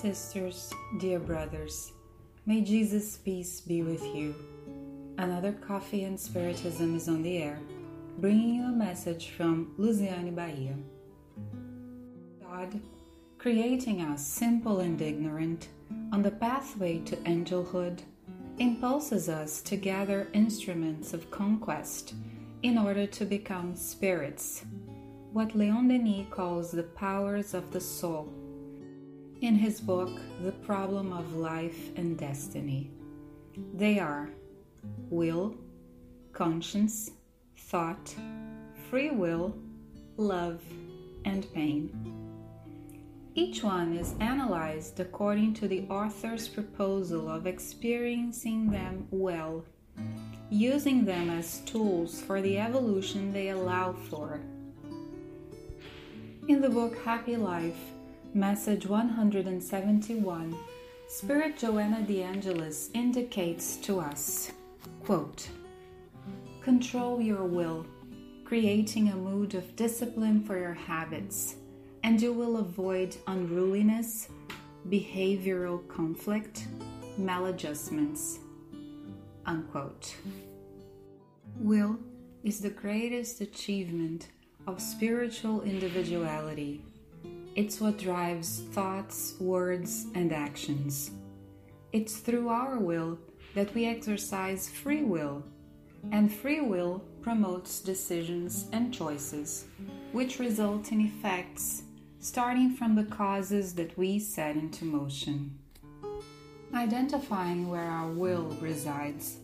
sisters, dear brothers, may Jesus' peace be with you. Another Coffee and Spiritism is on the air, bringing you a message from Luciane Bahia. God, creating us simple and ignorant on the pathway to angelhood, impulses us to gather instruments of conquest in order to become spirits, what Leon Denis calls the powers of the soul in his book, The Problem of Life and Destiny. They are will, conscience, thought, free will, love, and pain. Each one is analyzed according to the author's proposal of experiencing them well, using them as tools for the evolution they allow for. In the book Happy Life, Message 171, Spirit Joanna de Angelis indicates to us, quote, Control your will, creating a mood of discipline for your habits, and you will avoid unruliness, behavioral conflict, maladjustments. Unquote. Will is the greatest achievement of spiritual individuality it's what drives thoughts, words, and actions. It's through our will that we exercise free will, and free will promotes decisions and choices, which result in effects starting from the causes that we set into motion. Identifying where our will resides,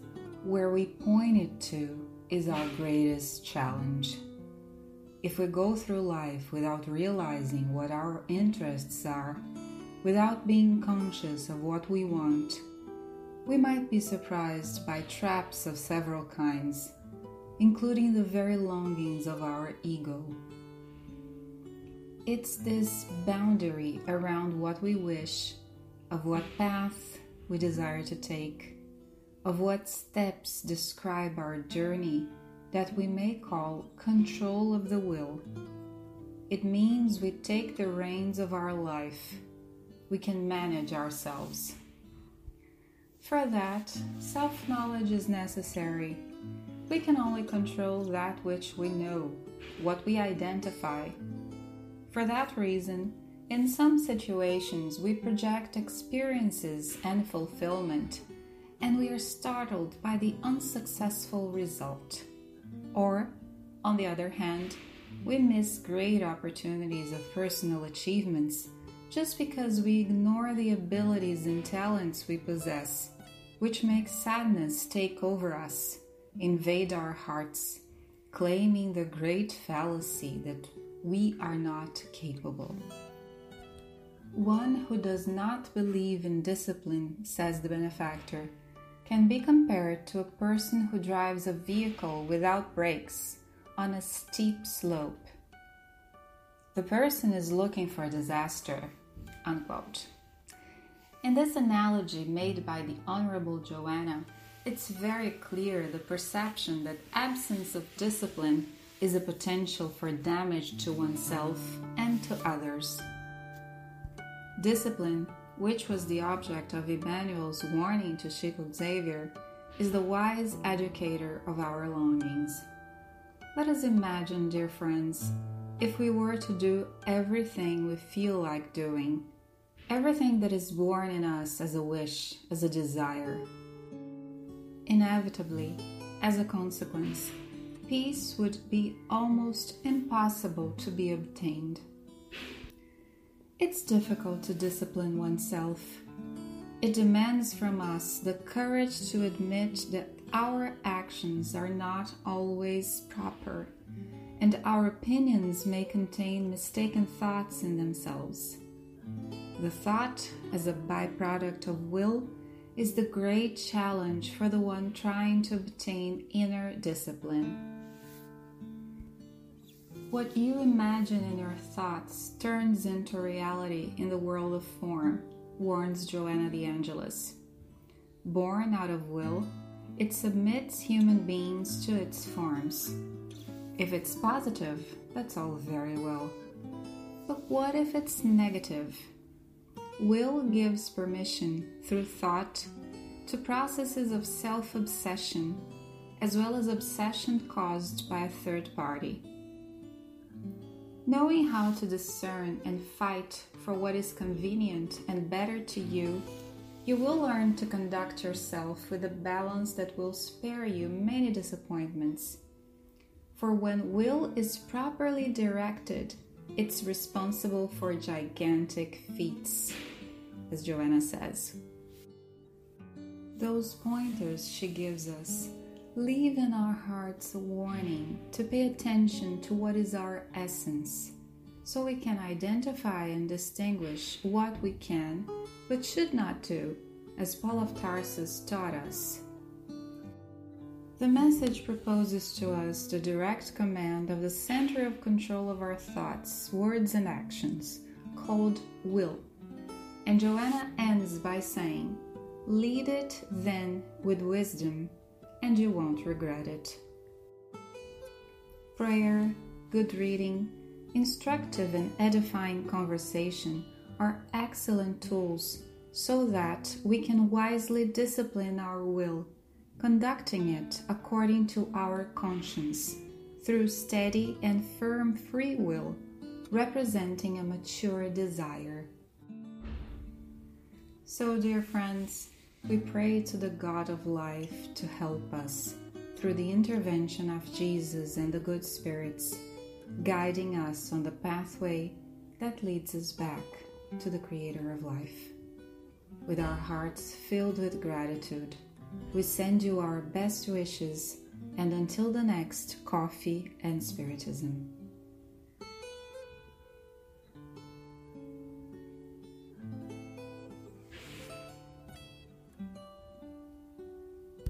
where we point it to, is our greatest challenge. If we go through life without realizing what our interests are, without being conscious of what we want, we might be surprised by traps of several kinds, including the very longings of our ego. It's this boundary around what we wish, of what path we desire to take, of what steps describe our journey that we may call control of the will. It means we take the reins of our life. We can manage ourselves. For that, self knowledge is necessary. We can only control that which we know, what we identify. For that reason, in some situations, we project experiences and fulfillment, and we are startled by the unsuccessful result. Or, on the other hand, we miss great opportunities of personal achievements just because we ignore the abilities and talents we possess, which makes sadness take over us, invade our hearts, claiming the great fallacy that we are not capable. One who does not believe in discipline, says the benefactor, can be compared to a person who drives a vehicle without brakes on a steep slope. The person is looking for a disaster. Unquote. In this analogy made by the Honorable Joanna, it's very clear the perception that absence of discipline is a potential for damage to oneself and to others. Discipline which was the object of Emmanuel's warning to Chico Xavier, is the wise educator of our longings. Let us imagine, dear friends, if we were to do everything we feel like doing, everything that is born in us as a wish, as a desire. Inevitably, as a consequence, peace would be almost impossible to be obtained. It's difficult to discipline oneself. It demands from us the courage to admit that our actions are not always proper, and our opinions may contain mistaken thoughts in themselves. The thought, as a byproduct of will, is the great challenge for the one trying to obtain inner discipline. What you imagine in your thoughts turns into reality in the world of form, warns Joanna de Angelis. Born out of will, it submits human beings to its forms. If it's positive, that's all very well. But what if it's negative? will gives permission through thought to processes of self obsession as well as obsession caused by a third party. Knowing how to discern and fight for what is convenient and better to you, you will learn to conduct yourself with a balance that will spare you many disappointments. For when will is properly directed, it's responsible for gigantic feats, as Joanna says. Those pointers she gives us leave in our hearts a warning to pay attention to what is our essence, so we can identify and distinguish what we can but should not do, as Paul of Tarsus taught us. The message proposes to us the direct command of the center of control of our thoughts, words, and actions, called will. And Joanna ends by saying, Lead it then with wisdom and you won't regret it. Prayer, good reading, instructive and edifying conversation are excellent tools so that we can wisely discipline our will, conducting it according to our conscience through steady and firm free will, representing a mature desire. So, dear friends, we pray to the God of life to help us through the intervention of Jesus and the good spirits, guiding us on the pathway that leads us back to the Creator of life. With our hearts filled with gratitude, we send you our best wishes and until the next coffee and spiritism.